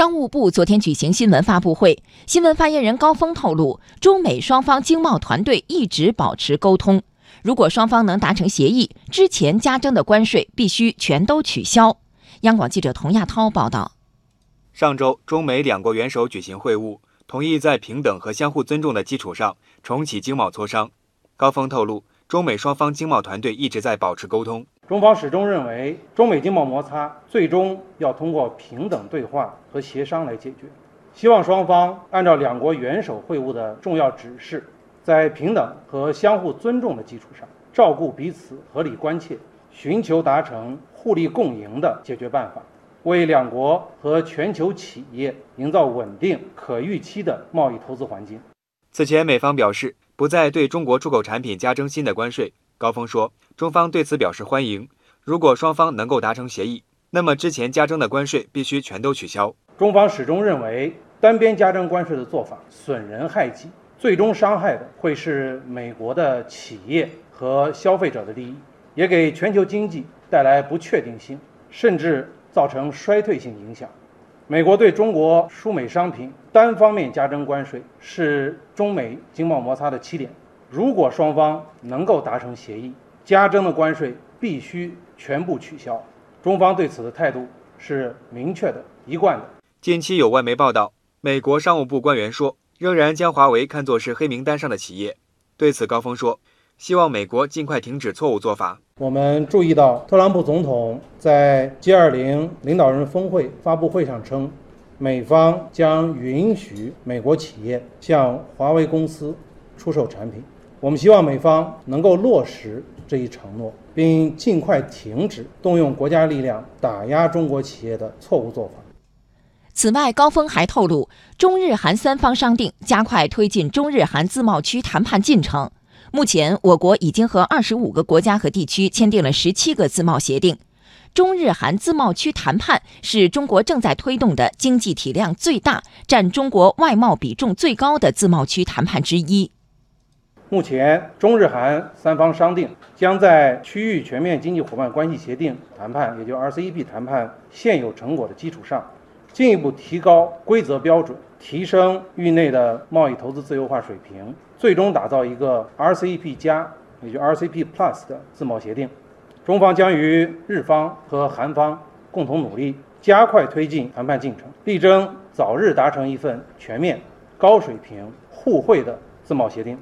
商务部昨天举行新闻发布会，新闻发言人高峰透露，中美双方经贸团队一直保持沟通。如果双方能达成协议，之前加征的关税必须全都取消。央广记者童亚涛报道。上周，中美两国元首举行会晤，同意在平等和相互尊重的基础上重启经贸磋商。高峰透露，中美双方经贸团队一直在保持沟通。中方始终认为，中美经贸摩擦最终要通过平等对话和协商来解决。希望双方按照两国元首会晤的重要指示，在平等和相互尊重的基础上，照顾彼此合理关切，寻求达成互利共赢的解决办法，为两国和全球企业营造稳定、可预期的贸易投资环境。此前，美方表示不再对中国出口产品加征新的关税。高峰说，中方对此表示欢迎。如果双方能够达成协议，那么之前加征的关税必须全都取消。中方始终认为，单边加征关税的做法损人害己，最终伤害的会是美国的企业和消费者的利益，也给全球经济带来不确定性，甚至造成衰退性影响。美国对中国输美商品单方面加征关税，是中美经贸摩擦的起点。如果双方能够达成协议，加征的关税必须全部取消。中方对此的态度是明确的、一贯的。近期有外媒报道，美国商务部官员说，仍然将华为看作是黑名单上的企业。对此，高峰说，希望美国尽快停止错误做法。我们注意到，特朗普总统在 G20 领导人峰会发布会上称，美方将允许美国企业向华为公司出售产品。我们希望美方能够落实这一承诺，并尽快停止动用国家力量打压中国企业的错误做法。此外，高峰还透露，中日韩三方商定加快推进中日韩自贸区谈判进程。目前，我国已经和二十五个国家和地区签订了十七个自贸协定。中日韩自贸区谈判是中国正在推动的经济体量最大、占中国外贸比重最高的自贸区谈判之一。目前，中日韩三方商定将在区域全面经济伙伴关系协定谈判，也就 RCEP 谈判现有成果的基础上，进一步提高规则标准，提升域内的贸易投资自由化水平，最终打造一个 RCEP 加，也就 RCEP Plus 的自贸协定。中方将与日方和韩方共同努力，加快推进谈判进程，力争早日达成一份全面、高水平、互惠的自贸协定。